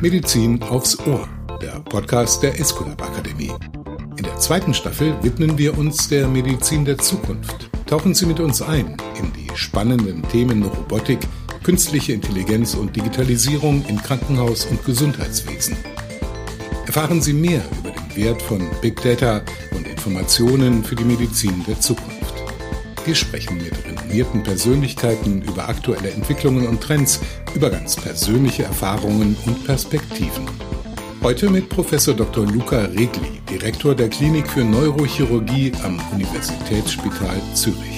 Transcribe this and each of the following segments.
Medizin aufs Ohr, der Podcast der Esculap Akademie. In der zweiten Staffel widmen wir uns der Medizin der Zukunft. Tauchen Sie mit uns ein in die spannenden Themen Robotik, künstliche Intelligenz und Digitalisierung im Krankenhaus- und Gesundheitswesen. Erfahren Sie mehr über den Wert von Big Data und Informationen für die Medizin der Zukunft. Wir sprechen mit renommierten Persönlichkeiten über aktuelle Entwicklungen und Trends, über ganz persönliche Erfahrungen und Perspektiven. Heute mit Professor Dr. Luca Regli, Direktor der Klinik für Neurochirurgie am Universitätsspital Zürich.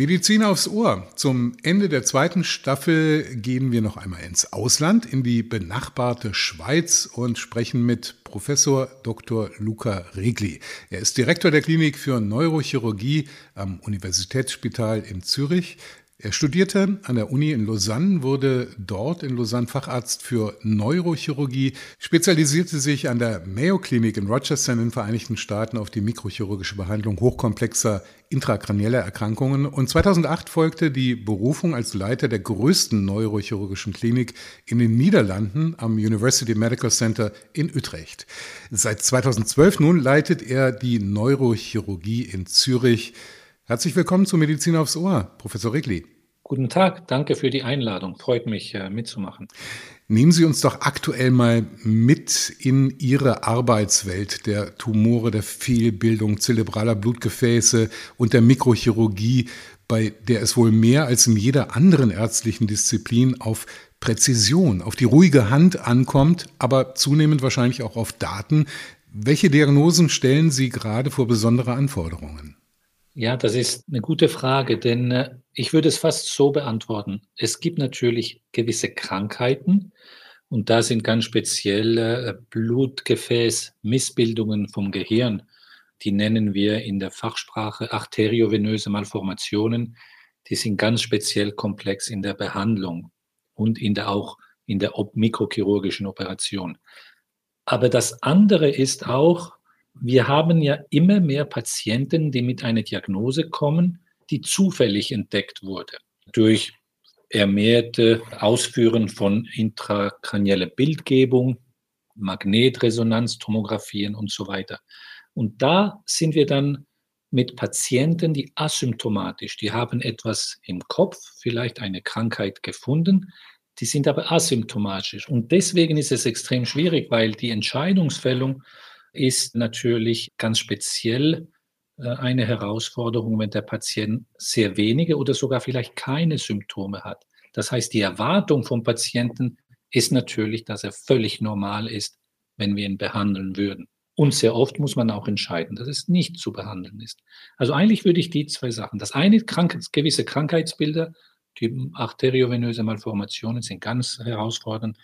Medizin aufs Ohr. Zum Ende der zweiten Staffel gehen wir noch einmal ins Ausland, in die benachbarte Schweiz und sprechen mit Professor Dr. Luca Regli. Er ist Direktor der Klinik für Neurochirurgie am Universitätsspital in Zürich. Er studierte an der Uni in Lausanne, wurde dort in Lausanne Facharzt für Neurochirurgie, spezialisierte sich an der Mayo Clinic in Rochester in den Vereinigten Staaten auf die mikrochirurgische Behandlung hochkomplexer intrakranieller Erkrankungen und 2008 folgte die Berufung als Leiter der größten neurochirurgischen Klinik in den Niederlanden am University Medical Center in Utrecht. Seit 2012 nun leitet er die Neurochirurgie in Zürich. Herzlich willkommen zu Medizin aufs Ohr, Professor Regli. Guten Tag, danke für die Einladung. Freut mich, äh, mitzumachen. Nehmen Sie uns doch aktuell mal mit in Ihre Arbeitswelt der Tumore, der Fehlbildung zerebraler Blutgefäße und der Mikrochirurgie, bei der es wohl mehr als in jeder anderen ärztlichen Disziplin auf Präzision, auf die ruhige Hand ankommt, aber zunehmend wahrscheinlich auch auf Daten. Welche Diagnosen stellen Sie gerade vor besondere Anforderungen? Ja, das ist eine gute Frage, denn äh, ich würde es fast so beantworten. Es gibt natürlich gewisse Krankheiten und da sind ganz spezielle äh, Blutgefäßmissbildungen vom Gehirn. Die nennen wir in der Fachsprache arteriovenöse Malformationen. Die sind ganz speziell komplex in der Behandlung und in der, auch in der mikrochirurgischen Operation. Aber das andere ist auch, wir haben ja immer mehr Patienten, die mit einer Diagnose kommen, die zufällig entdeckt wurde durch ermehrte Ausführen von intrakranieller Bildgebung, Magnetresonanztomographien und so weiter. Und da sind wir dann mit Patienten, die asymptomatisch, die haben etwas im Kopf, vielleicht eine Krankheit gefunden, die sind aber asymptomatisch. Und deswegen ist es extrem schwierig, weil die Entscheidungsfällung ist natürlich ganz speziell äh, eine Herausforderung, wenn der Patient sehr wenige oder sogar vielleicht keine Symptome hat. Das heißt, die Erwartung vom Patienten ist natürlich, dass er völlig normal ist, wenn wir ihn behandeln würden. Und sehr oft muss man auch entscheiden, dass es nicht zu behandeln ist. Also eigentlich würde ich die zwei Sachen. Das eine, krank, gewisse Krankheitsbilder, die arteriovenöse Malformationen sind ganz herausfordernd.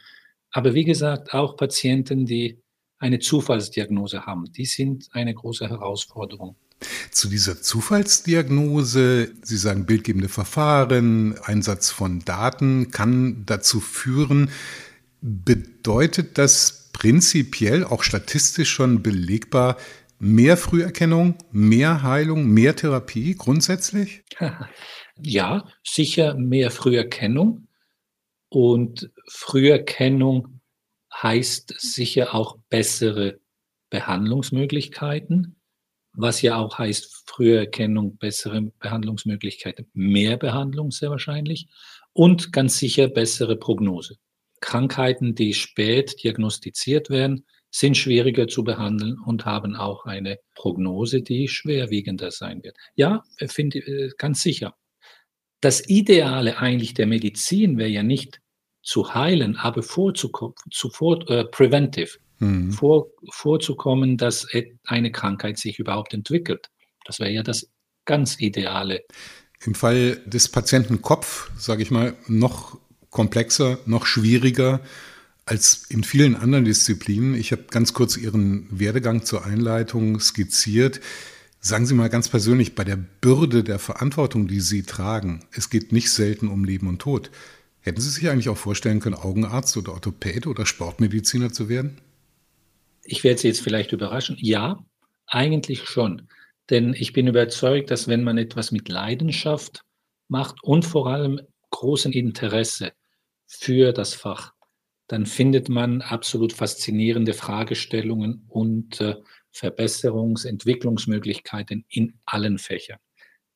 Aber wie gesagt, auch Patienten, die eine Zufallsdiagnose haben. Die sind eine große Herausforderung. Zu dieser Zufallsdiagnose, Sie sagen bildgebende Verfahren, Einsatz von Daten kann dazu führen. Bedeutet das prinzipiell auch statistisch schon belegbar mehr Früherkennung, mehr Heilung, mehr Therapie grundsätzlich? Ja, sicher mehr Früherkennung. Und Früherkennung heißt sicher auch bessere Behandlungsmöglichkeiten, was ja auch heißt Früherkennung, bessere Behandlungsmöglichkeiten, mehr Behandlung sehr wahrscheinlich und ganz sicher bessere Prognose. Krankheiten, die spät diagnostiziert werden, sind schwieriger zu behandeln und haben auch eine Prognose, die schwerwiegender sein wird. Ja, finde äh, ganz sicher. Das Ideale eigentlich der Medizin wäre ja nicht zu heilen, aber vorzukommen, zu vor, äh, preventive, mhm. vor, vorzukommen, dass eine Krankheit sich überhaupt entwickelt. Das wäre ja das ganz Ideale. Im Fall des Patienten Kopf, sage ich mal, noch komplexer, noch schwieriger als in vielen anderen Disziplinen. Ich habe ganz kurz Ihren Werdegang zur Einleitung skizziert. Sagen Sie mal ganz persönlich, bei der Bürde der Verantwortung, die Sie tragen, es geht nicht selten um Leben und Tod. Hätten Sie sich eigentlich auch vorstellen können, Augenarzt oder Orthopäd oder Sportmediziner zu werden? Ich werde Sie jetzt vielleicht überraschen. Ja, eigentlich schon. Denn ich bin überzeugt, dass wenn man etwas mit Leidenschaft macht und vor allem großen Interesse für das Fach, dann findet man absolut faszinierende Fragestellungen und äh, Verbesserungs-, Entwicklungsmöglichkeiten in allen Fächern.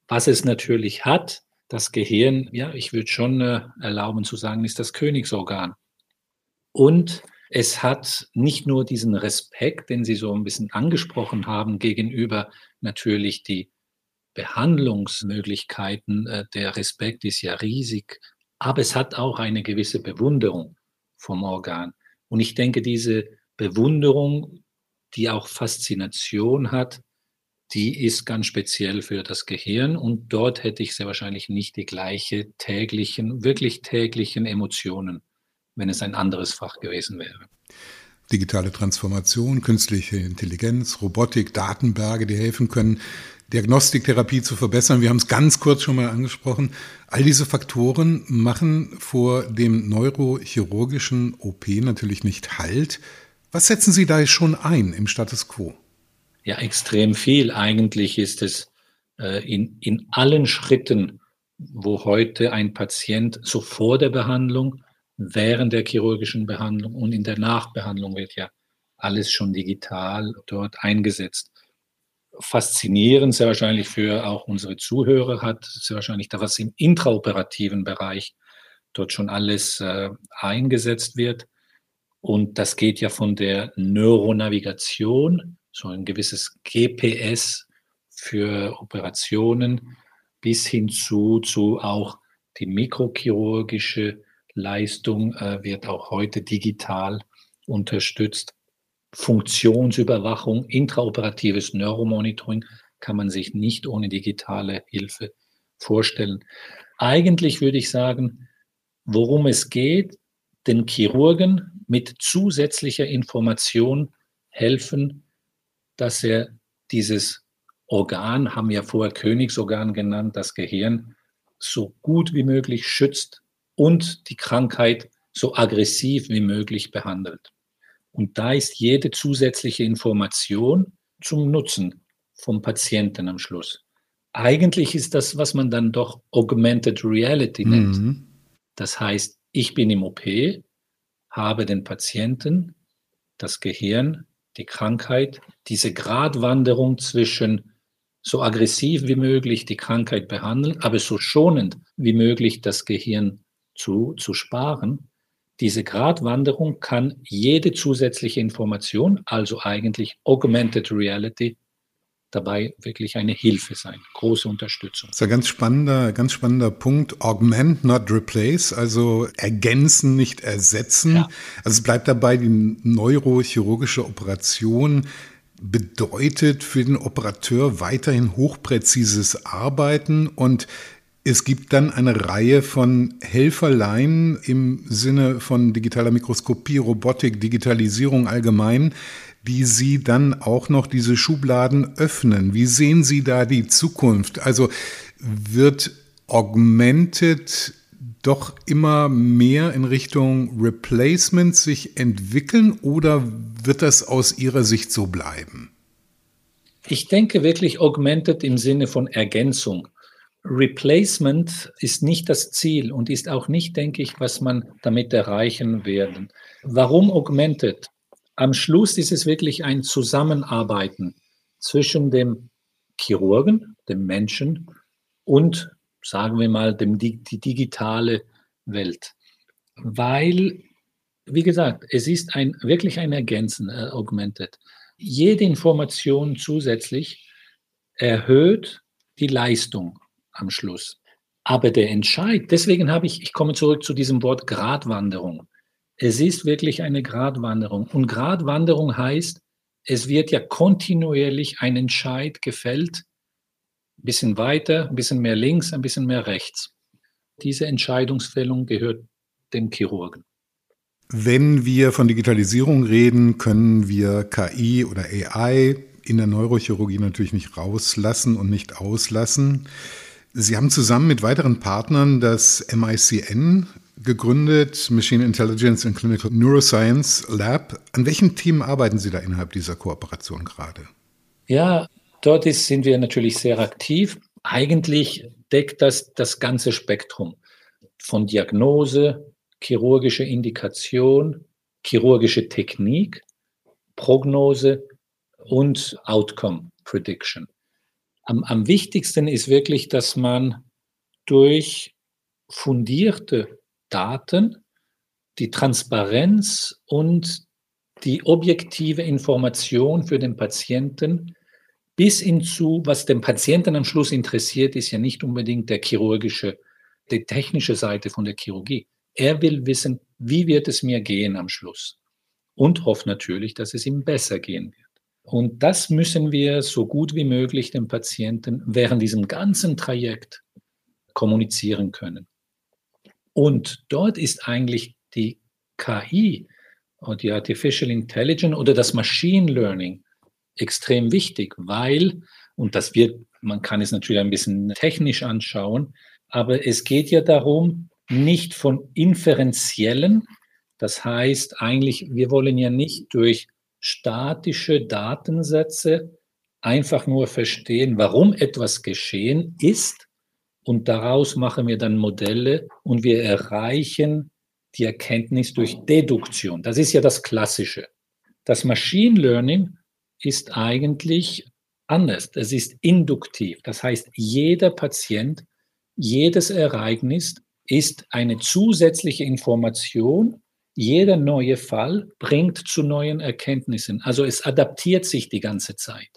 Was es natürlich hat, das Gehirn, ja, ich würde schon äh, erlauben zu sagen, ist das Königsorgan. Und es hat nicht nur diesen Respekt, den Sie so ein bisschen angesprochen haben, gegenüber natürlich die Behandlungsmöglichkeiten. Äh, der Respekt ist ja riesig, aber es hat auch eine gewisse Bewunderung vom Organ. Und ich denke, diese Bewunderung, die auch Faszination hat, die ist ganz speziell für das Gehirn und dort hätte ich sehr wahrscheinlich nicht die gleiche täglichen, wirklich täglichen Emotionen, wenn es ein anderes Fach gewesen wäre. Digitale Transformation, künstliche Intelligenz, Robotik, Datenberge, die helfen können, Diagnostiktherapie zu verbessern. Wir haben es ganz kurz schon mal angesprochen. All diese Faktoren machen vor dem neurochirurgischen OP natürlich nicht Halt. Was setzen Sie da schon ein im Status quo? Ja, extrem viel. Eigentlich ist es äh, in, in allen Schritten, wo heute ein Patient so vor der Behandlung, während der chirurgischen Behandlung und in der Nachbehandlung wird ja alles schon digital dort eingesetzt faszinierend, sehr wahrscheinlich für auch unsere Zuhörer hat, sehr wahrscheinlich da was im intraoperativen Bereich dort schon alles äh, eingesetzt wird. Und das geht ja von der Neuronavigation, so ein gewisses GPS für Operationen, bis hin zu, zu auch die mikrochirurgische Leistung äh, wird auch heute digital unterstützt. Funktionsüberwachung, intraoperatives Neuromonitoring kann man sich nicht ohne digitale Hilfe vorstellen. Eigentlich würde ich sagen, worum es geht, den Chirurgen mit zusätzlicher Information helfen, dass er dieses Organ, haben wir vorher Königsorgan genannt, das Gehirn, so gut wie möglich schützt und die Krankheit so aggressiv wie möglich behandelt. Und da ist jede zusätzliche Information zum Nutzen vom Patienten am Schluss. Eigentlich ist das, was man dann doch Augmented Reality nennt. Mhm. Das heißt, ich bin im OP, habe den Patienten, das Gehirn, die Krankheit, diese Gratwanderung zwischen so aggressiv wie möglich die Krankheit behandeln, aber so schonend wie möglich das Gehirn zu, zu sparen. Diese Gratwanderung kann jede zusätzliche Information, also eigentlich Augmented Reality, dabei wirklich eine Hilfe sein, große Unterstützung. Das ist ein ganz spannender, ganz spannender Punkt. Augment, not replace, also ergänzen, nicht ersetzen. Ja. Also es bleibt dabei, die neurochirurgische Operation bedeutet für den Operateur weiterhin hochpräzises Arbeiten und es gibt dann eine Reihe von Helferlein im Sinne von digitaler Mikroskopie, Robotik, Digitalisierung allgemein, die Sie dann auch noch diese Schubladen öffnen. Wie sehen Sie da die Zukunft? Also wird Augmented doch immer mehr in Richtung Replacement sich entwickeln oder wird das aus Ihrer Sicht so bleiben? Ich denke wirklich Augmented im Sinne von Ergänzung. Replacement ist nicht das Ziel und ist auch nicht, denke ich, was man damit erreichen werden. Warum Augmented? Am Schluss ist es wirklich ein Zusammenarbeiten zwischen dem Chirurgen, dem Menschen und, sagen wir mal, dem, die digitale Welt. Weil, wie gesagt, es ist ein, wirklich ein Ergänzen, äh, Augmented. Jede Information zusätzlich erhöht die Leistung am Schluss. Aber der Entscheid, deswegen habe ich, ich komme zurück zu diesem Wort Gratwanderung. Es ist wirklich eine Gratwanderung. Und Gratwanderung heißt, es wird ja kontinuierlich ein Entscheid gefällt, ein bisschen weiter, ein bisschen mehr links, ein bisschen mehr rechts. Diese Entscheidungsfällung gehört dem Chirurgen. Wenn wir von Digitalisierung reden, können wir KI oder AI in der Neurochirurgie natürlich nicht rauslassen und nicht auslassen. Sie haben zusammen mit weiteren Partnern das MICN gegründet, Machine Intelligence and Clinical Neuroscience Lab. An welchen Themen arbeiten Sie da innerhalb dieser Kooperation gerade? Ja, dort ist, sind wir natürlich sehr aktiv. Eigentlich deckt das das ganze Spektrum. von Diagnose, chirurgische Indikation, chirurgische Technik, Prognose und Outcome Prediction. Am, am wichtigsten ist wirklich, dass man durch fundierte Daten die Transparenz und die objektive Information für den Patienten bis hinzu, was den Patienten am Schluss interessiert, ist ja nicht unbedingt der chirurgische, die technische Seite von der Chirurgie. Er will wissen, wie wird es mir gehen am Schluss und hofft natürlich, dass es ihm besser gehen wird. Und das müssen wir so gut wie möglich dem Patienten während diesem ganzen Trajekt kommunizieren können. Und dort ist eigentlich die KI und die Artificial Intelligence oder das Machine Learning extrem wichtig, weil, und das wird, man kann es natürlich ein bisschen technisch anschauen, aber es geht ja darum, nicht von inferenziellen, das heißt eigentlich, wir wollen ja nicht durch statische Datensätze einfach nur verstehen, warum etwas geschehen ist und daraus machen wir dann Modelle und wir erreichen die Erkenntnis durch Deduktion. Das ist ja das Klassische. Das Machine Learning ist eigentlich anders. Es ist induktiv. Das heißt, jeder Patient, jedes Ereignis ist eine zusätzliche Information. Jeder neue Fall bringt zu neuen Erkenntnissen. Also es adaptiert sich die ganze Zeit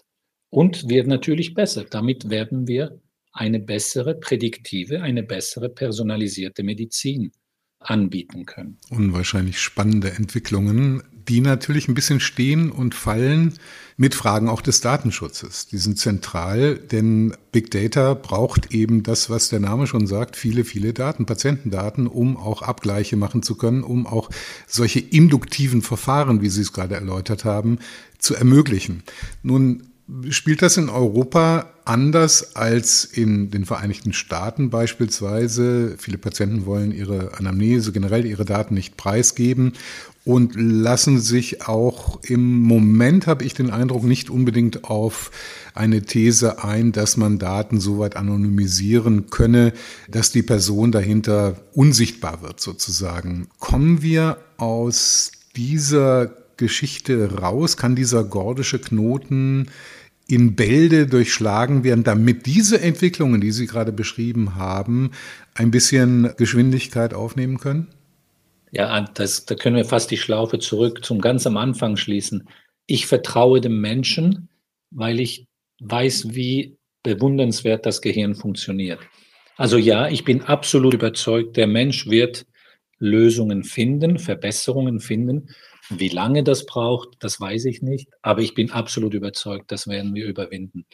und wird natürlich besser. Damit werden wir eine bessere prädiktive, eine bessere personalisierte Medizin anbieten können. Unwahrscheinlich spannende Entwicklungen, die natürlich ein bisschen stehen und fallen mit Fragen auch des Datenschutzes. Die sind zentral, denn Big Data braucht eben das, was der Name schon sagt, viele, viele Daten, Patientendaten, um auch Abgleiche machen zu können, um auch solche induktiven Verfahren, wie Sie es gerade erläutert haben, zu ermöglichen. Nun Spielt das in Europa anders als in den Vereinigten Staaten beispielsweise? Viele Patienten wollen ihre Anamnese, generell ihre Daten nicht preisgeben und lassen sich auch im Moment, habe ich den Eindruck, nicht unbedingt auf eine These ein, dass man Daten so weit anonymisieren könne, dass die Person dahinter unsichtbar wird sozusagen. Kommen wir aus dieser Geschichte raus? Kann dieser gordische Knoten in Bälde durchschlagen werden, damit diese Entwicklungen, die Sie gerade beschrieben haben, ein bisschen Geschwindigkeit aufnehmen können? Ja, das, da können wir fast die Schlaufe zurück zum ganz am Anfang schließen. Ich vertraue dem Menschen, weil ich weiß, wie bewundernswert das Gehirn funktioniert. Also ja, ich bin absolut überzeugt, der Mensch wird Lösungen finden, Verbesserungen finden. Wie lange das braucht, das weiß ich nicht, aber ich bin absolut überzeugt, das werden wir überwinden.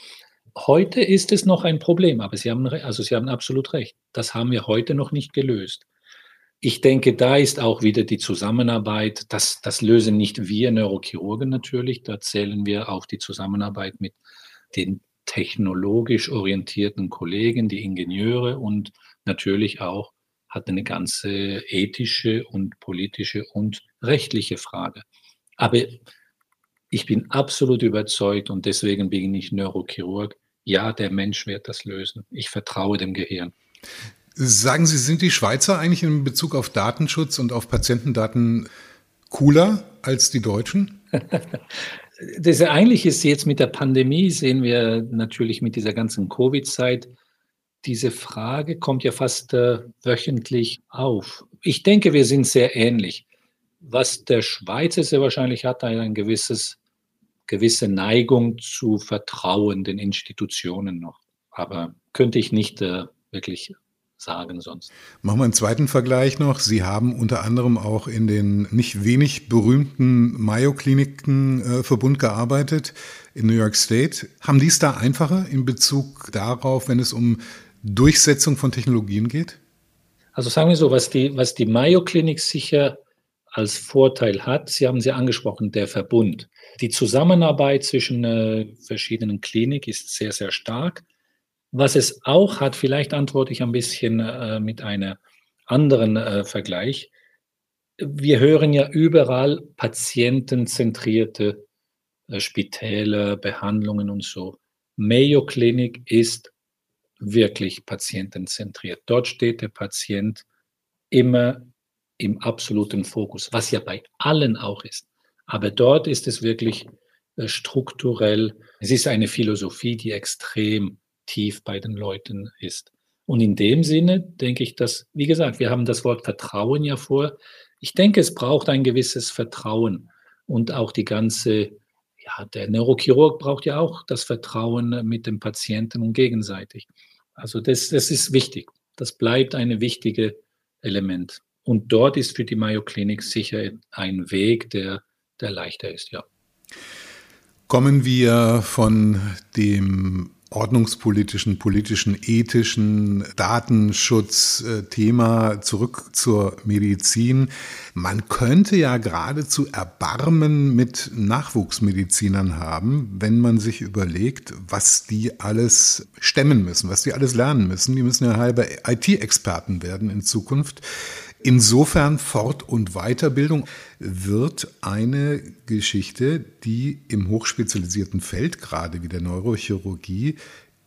Heute ist es noch ein Problem, aber Sie haben, also Sie haben absolut recht. Das haben wir heute noch nicht gelöst. Ich denke, da ist auch wieder die Zusammenarbeit. Das, das lösen nicht wir Neurochirurgen natürlich. Da zählen wir auch die Zusammenarbeit mit den technologisch orientierten Kollegen, die Ingenieure und natürlich auch hat eine ganze ethische und politische und rechtliche Frage. Aber ich bin absolut überzeugt und deswegen bin ich Neurochirurg. Ja, der Mensch wird das lösen. Ich vertraue dem Gehirn. Sagen Sie, sind die Schweizer eigentlich in Bezug auf Datenschutz und auf Patientendaten cooler als die Deutschen? das eigentlich ist jetzt mit der Pandemie, sehen wir natürlich mit dieser ganzen Covid-Zeit, diese Frage kommt ja fast äh, wöchentlich auf. Ich denke, wir sind sehr ähnlich. Was der Schweizer sehr wahrscheinlich hat, ein gewisses, gewisse Neigung zu vertrauenden Institutionen noch. Aber könnte ich nicht äh, wirklich sagen sonst. Machen wir einen zweiten Vergleich noch. Sie haben unter anderem auch in den nicht wenig berühmten Mayo-Kliniken-Verbund äh, gearbeitet in New York State. Haben die es da einfacher in Bezug darauf, wenn es um Durchsetzung von Technologien geht? Also sagen wir so, was die, was die Mayo Klinik sicher als Vorteil hat, Sie haben sie angesprochen, der Verbund. Die Zusammenarbeit zwischen äh, verschiedenen Kliniken ist sehr, sehr stark. Was es auch hat, vielleicht antworte ich ein bisschen äh, mit einem anderen äh, Vergleich. Wir hören ja überall patientenzentrierte äh, Spitäle, Behandlungen und so. Mayo Klinik ist wirklich patientenzentriert. Dort steht der Patient immer im absoluten Fokus, was ja bei allen auch ist. Aber dort ist es wirklich äh, strukturell, es ist eine Philosophie, die extrem tief bei den Leuten ist. Und in dem Sinne denke ich, dass, wie gesagt, wir haben das Wort Vertrauen ja vor. Ich denke, es braucht ein gewisses Vertrauen und auch die ganze, ja, der Neurochirurg braucht ja auch das Vertrauen mit dem Patienten und gegenseitig. Also das, das ist wichtig. Das bleibt ein wichtiges Element. Und dort ist für die Mayo Klinik sicher ein Weg, der, der leichter ist, ja. Kommen wir von dem ordnungspolitischen, politischen, ethischen Datenschutzthema zurück zur Medizin. Man könnte ja geradezu Erbarmen mit Nachwuchsmedizinern haben, wenn man sich überlegt, was die alles stemmen müssen, was die alles lernen müssen. Die müssen ja halbe IT-Experten werden in Zukunft. Insofern Fort- und Weiterbildung wird eine Geschichte, die im hochspezialisierten Feld, gerade wie der Neurochirurgie,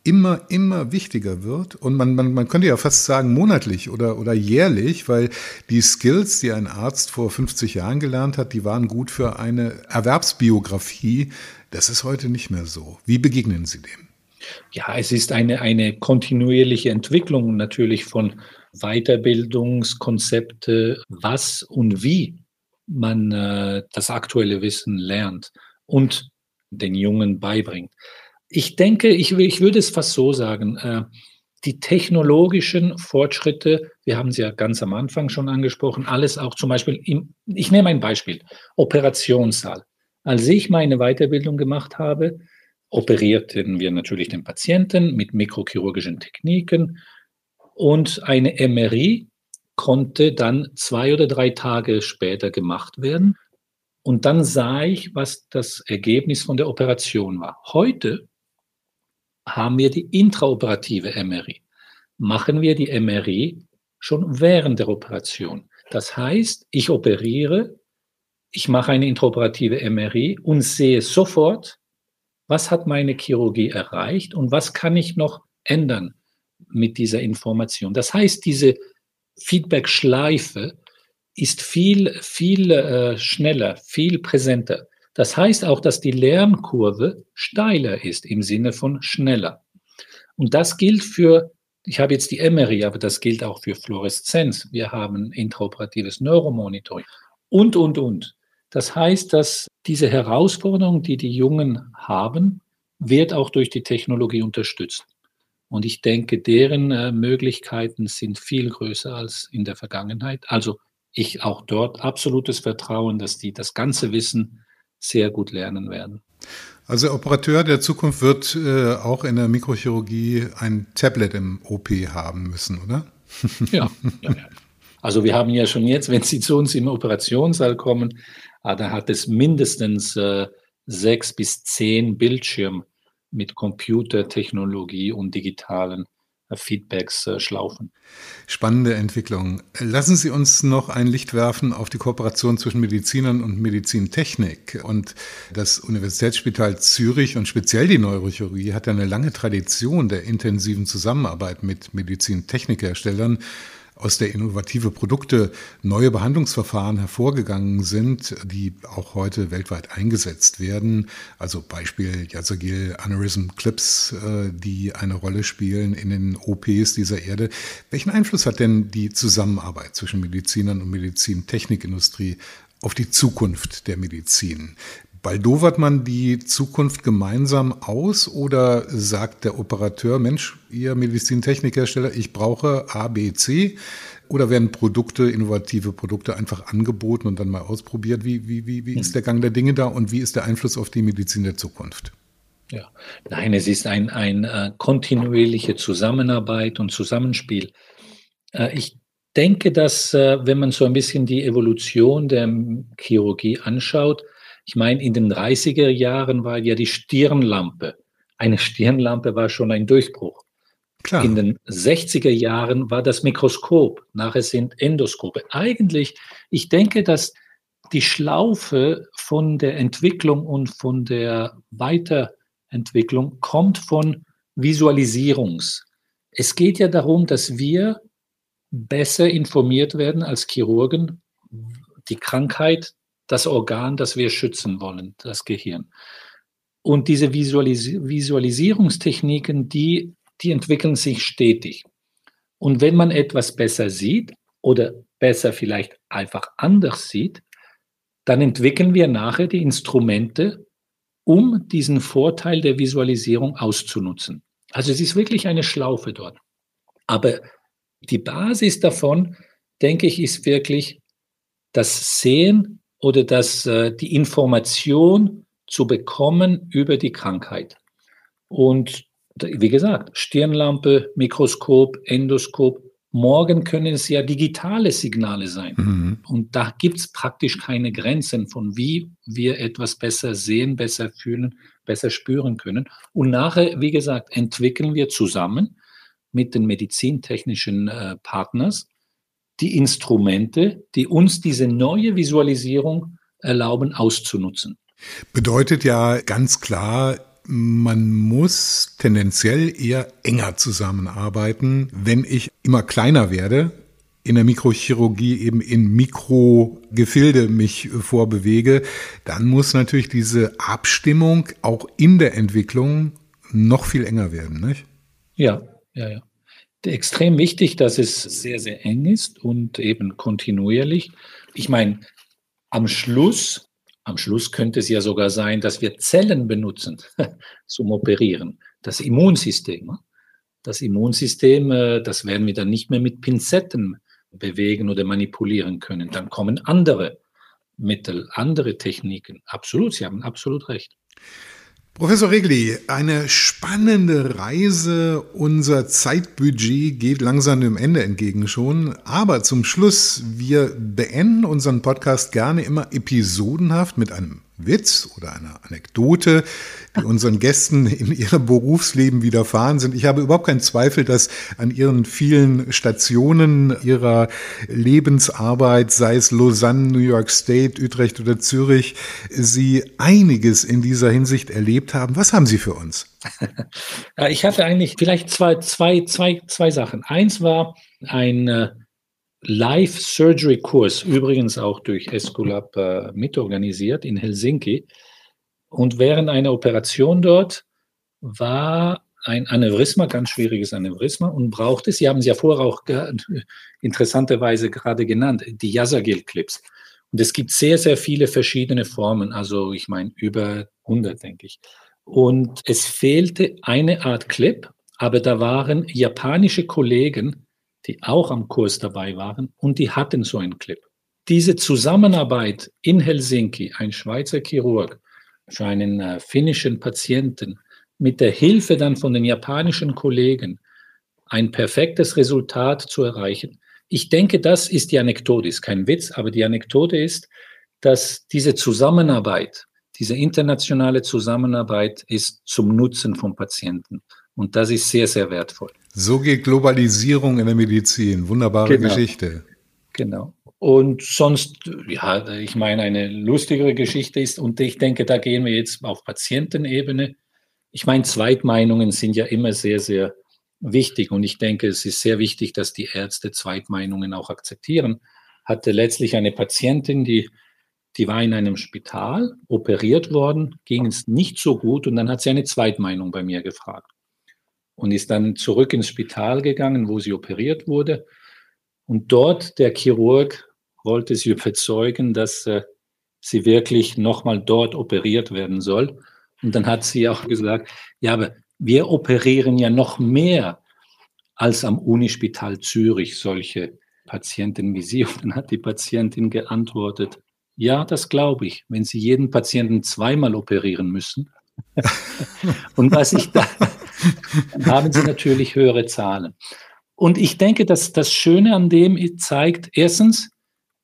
immer, immer wichtiger wird. Und man, man, man könnte ja fast sagen monatlich oder, oder jährlich, weil die Skills, die ein Arzt vor 50 Jahren gelernt hat, die waren gut für eine Erwerbsbiografie. Das ist heute nicht mehr so. Wie begegnen Sie dem? Ja, es ist eine, eine kontinuierliche Entwicklung natürlich von Weiterbildungskonzepte, was und wie man äh, das aktuelle Wissen lernt und den Jungen beibringt. Ich denke, ich, ich würde es fast so sagen, äh, die technologischen Fortschritte, wir haben sie ja ganz am Anfang schon angesprochen, alles auch zum Beispiel, im, ich nehme ein Beispiel, Operationssaal. Als ich meine Weiterbildung gemacht habe, operierten wir natürlich den Patienten mit mikrochirurgischen Techniken und eine MRI konnte dann zwei oder drei Tage später gemacht werden. Und dann sah ich, was das Ergebnis von der Operation war. Heute haben wir die intraoperative MRI. Machen wir die MRI schon während der Operation. Das heißt, ich operiere, ich mache eine intraoperative MRI und sehe sofort, was hat meine Chirurgie erreicht und was kann ich noch ändern mit dieser Information. Das heißt, diese Feedback-Schleife ist viel, viel äh, schneller, viel präsenter. Das heißt auch, dass die Lernkurve steiler ist im Sinne von schneller. Und das gilt für, ich habe jetzt die MRI, aber das gilt auch für Fluoreszenz. Wir haben intraoperatives Neuromonitoring und, und, und. Das heißt, dass diese Herausforderung, die die Jungen haben, wird auch durch die Technologie unterstützt. Und ich denke, deren äh, Möglichkeiten sind viel größer als in der Vergangenheit. Also ich auch dort absolutes Vertrauen, dass die das ganze Wissen sehr gut lernen werden. Also Operateur der Zukunft wird äh, auch in der Mikrochirurgie ein Tablet im OP haben müssen, oder? ja, ja, ja. Also wir haben ja schon jetzt, wenn Sie zu uns im Operationssaal kommen, ah, da hat es mindestens äh, sechs bis zehn Bildschirme mit Computertechnologie und digitalen äh, Feedbacks äh, schlaufen. Spannende Entwicklung. Lassen Sie uns noch ein Licht werfen auf die Kooperation zwischen Medizinern und Medizintechnik. Und das Universitätsspital Zürich und speziell die Neurochirurgie hat ja eine lange Tradition der intensiven Zusammenarbeit mit Medizintechnikherstellern aus der innovative Produkte neue Behandlungsverfahren hervorgegangen sind, die auch heute weltweit eingesetzt werden. Also Beispiel Yazagil Aneurysm Clips, äh, die eine Rolle spielen in den OPs dieser Erde. Welchen Einfluss hat denn die Zusammenarbeit zwischen Medizinern und Medizintechnikindustrie auf die Zukunft der Medizin? Baldowert man die Zukunft gemeinsam aus oder sagt der Operateur, Mensch, ihr Medizintechnikhersteller, ich brauche A, B, C? Oder werden Produkte, innovative Produkte einfach angeboten und dann mal ausprobiert? Wie, wie, wie, wie ist hm. der Gang der Dinge da und wie ist der Einfluss auf die Medizin der Zukunft? Ja, nein, es ist ein, ein äh, kontinuierliche Zusammenarbeit und Zusammenspiel. Äh, ich denke, dass, äh, wenn man so ein bisschen die Evolution der Chirurgie anschaut, ich meine, in den 30er Jahren war ja die Stirnlampe. Eine Stirnlampe war schon ein Durchbruch. Klar. In den 60er Jahren war das Mikroskop, nachher sind Endoskope. Eigentlich, ich denke, dass die Schlaufe von der Entwicklung und von der Weiterentwicklung kommt von Visualisierungs. Es geht ja darum, dass wir besser informiert werden als Chirurgen, die Krankheit, das Organ, das wir schützen wollen, das Gehirn. Und diese Visualis Visualisierungstechniken, die, die entwickeln sich stetig. Und wenn man etwas besser sieht oder besser vielleicht einfach anders sieht, dann entwickeln wir nachher die Instrumente, um diesen Vorteil der Visualisierung auszunutzen. Also es ist wirklich eine Schlaufe dort. Aber die Basis davon, denke ich, ist wirklich das Sehen oder das, äh, die Information zu bekommen über die Krankheit. Und wie gesagt, Stirnlampe, Mikroskop, Endoskop, morgen können es ja digitale Signale sein. Mhm. Und da gibt es praktisch keine Grenzen von wie wir etwas besser sehen, besser fühlen, besser spüren können. Und nachher, wie gesagt, entwickeln wir zusammen mit den medizintechnischen äh, Partners die Instrumente, die uns diese neue Visualisierung erlauben auszunutzen. Bedeutet ja ganz klar, man muss tendenziell eher enger zusammenarbeiten, wenn ich immer kleiner werde, in der Mikrochirurgie eben in Mikrogefilde mich vorbewege, dann muss natürlich diese Abstimmung auch in der Entwicklung noch viel enger werden, nicht? Ja, ja, ja. Extrem wichtig, dass es sehr, sehr eng ist und eben kontinuierlich. Ich meine, am Schluss am Schluss könnte es ja sogar sein, dass wir Zellen benutzen zum Operieren. Das Immunsystem. Ne? Das Immunsystem, äh, das werden wir dann nicht mehr mit Pinzetten bewegen oder manipulieren können. Dann kommen andere Mittel, andere Techniken. Absolut, Sie haben absolut recht. Professor Regli, eine spannende Reise. Unser Zeitbudget geht langsam dem Ende entgegen schon. Aber zum Schluss, wir beenden unseren Podcast gerne immer episodenhaft mit einem Witz oder einer Anekdote, die unseren Gästen in ihrem Berufsleben widerfahren sind. Ich habe überhaupt keinen Zweifel, dass an ihren vielen Stationen ihrer Lebensarbeit, sei es Lausanne, New York State, Utrecht oder Zürich, Sie einiges in dieser Hinsicht erlebt haben. Was haben Sie für uns? Ich hatte eigentlich vielleicht zwei, zwei, zwei, zwei Sachen. Eins war ein äh, Live-Surgery-Kurs, übrigens auch durch Esculap äh, mitorganisiert in Helsinki. Und während einer Operation dort war ein Aneurysma, ganz schwieriges Aneurysma, und brauchte, Sie haben es ja vorher auch interessanterweise gerade genannt, die Yasagil-Clips. Und es gibt sehr, sehr viele verschiedene Formen, also ich meine über 100, denke ich. Und es fehlte eine Art Clip, aber da waren japanische Kollegen, die auch am Kurs dabei waren und die hatten so einen Clip. Diese Zusammenarbeit in Helsinki, ein Schweizer Chirurg für einen äh, finnischen Patienten, mit der Hilfe dann von den japanischen Kollegen ein perfektes Resultat zu erreichen. Ich denke, das ist die Anekdote, ist kein Witz, aber die Anekdote ist, dass diese Zusammenarbeit, diese internationale Zusammenarbeit ist zum Nutzen von Patienten. Und das ist sehr, sehr wertvoll. So geht Globalisierung in der Medizin. Wunderbare genau. Geschichte. Genau. Und sonst, ja, ich meine, eine lustigere Geschichte ist, und ich denke, da gehen wir jetzt auf Patientenebene. Ich meine, Zweitmeinungen sind ja immer sehr, sehr wichtig. Und ich denke, es ist sehr wichtig, dass die Ärzte Zweitmeinungen auch akzeptieren. Hatte letztlich eine Patientin, die, die war in einem Spital, operiert worden, ging es nicht so gut und dann hat sie eine Zweitmeinung bei mir gefragt und ist dann zurück ins Spital gegangen, wo sie operiert wurde. Und dort der Chirurg wollte sie überzeugen, dass äh, sie wirklich nochmal dort operiert werden soll. Und dann hat sie auch gesagt, ja, aber wir operieren ja noch mehr als am Unispital Zürich solche Patienten wie Sie. Und dann hat die Patientin geantwortet, ja, das glaube ich, wenn Sie jeden Patienten zweimal operieren müssen. und was ich da, haben sie natürlich höhere Zahlen. Und ich denke, dass das Schöne an dem zeigt, erstens,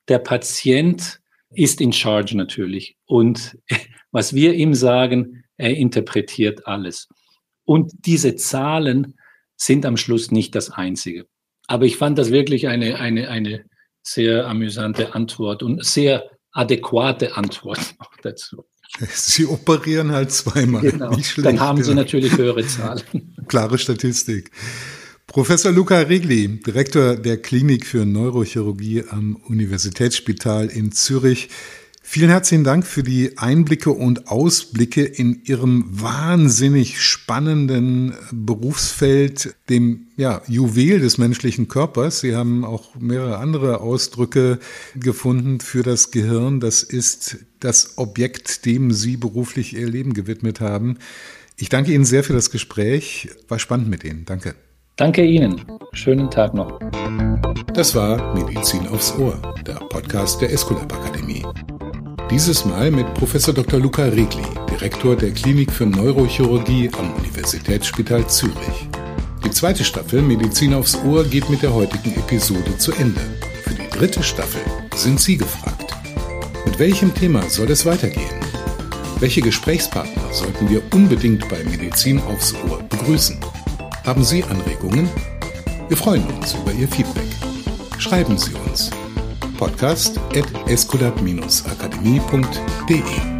der Patient ist in charge natürlich. Und was wir ihm sagen, er interpretiert alles. Und diese Zahlen sind am Schluss nicht das Einzige. Aber ich fand das wirklich eine, eine, eine sehr amüsante Antwort und sehr adäquate Antwort auch dazu. Sie operieren halt zweimal. Genau. Nicht schlecht, Dann haben Sie ja. natürlich höhere Zahlen. Klare Statistik. Professor Luca Regli, Direktor der Klinik für Neurochirurgie am Universitätsspital in Zürich. Vielen herzlichen Dank für die Einblicke und Ausblicke in Ihrem wahnsinnig spannenden Berufsfeld, dem ja, Juwel des menschlichen Körpers. Sie haben auch mehrere andere Ausdrücke gefunden für das Gehirn. Das ist das Objekt, dem Sie beruflich Ihr Leben gewidmet haben. Ich danke Ihnen sehr für das Gespräch. War spannend mit Ihnen. Danke. Danke Ihnen. Schönen Tag noch. Das war Medizin aufs Ohr, der Podcast der Esculap Akademie. Dieses Mal mit Professor Dr. Luca Regli, Direktor der Klinik für Neurochirurgie am Universitätsspital Zürich. Die zweite Staffel Medizin aufs Ohr geht mit der heutigen Episode zu Ende. Für die dritte Staffel sind Sie gefragt. Mit welchem Thema soll es weitergehen? Welche Gesprächspartner sollten wir unbedingt bei Medizin aufs Ohr begrüßen? Haben Sie Anregungen? Wir freuen uns über Ihr Feedback. Schreiben Sie uns podcast at escolab-akademie.de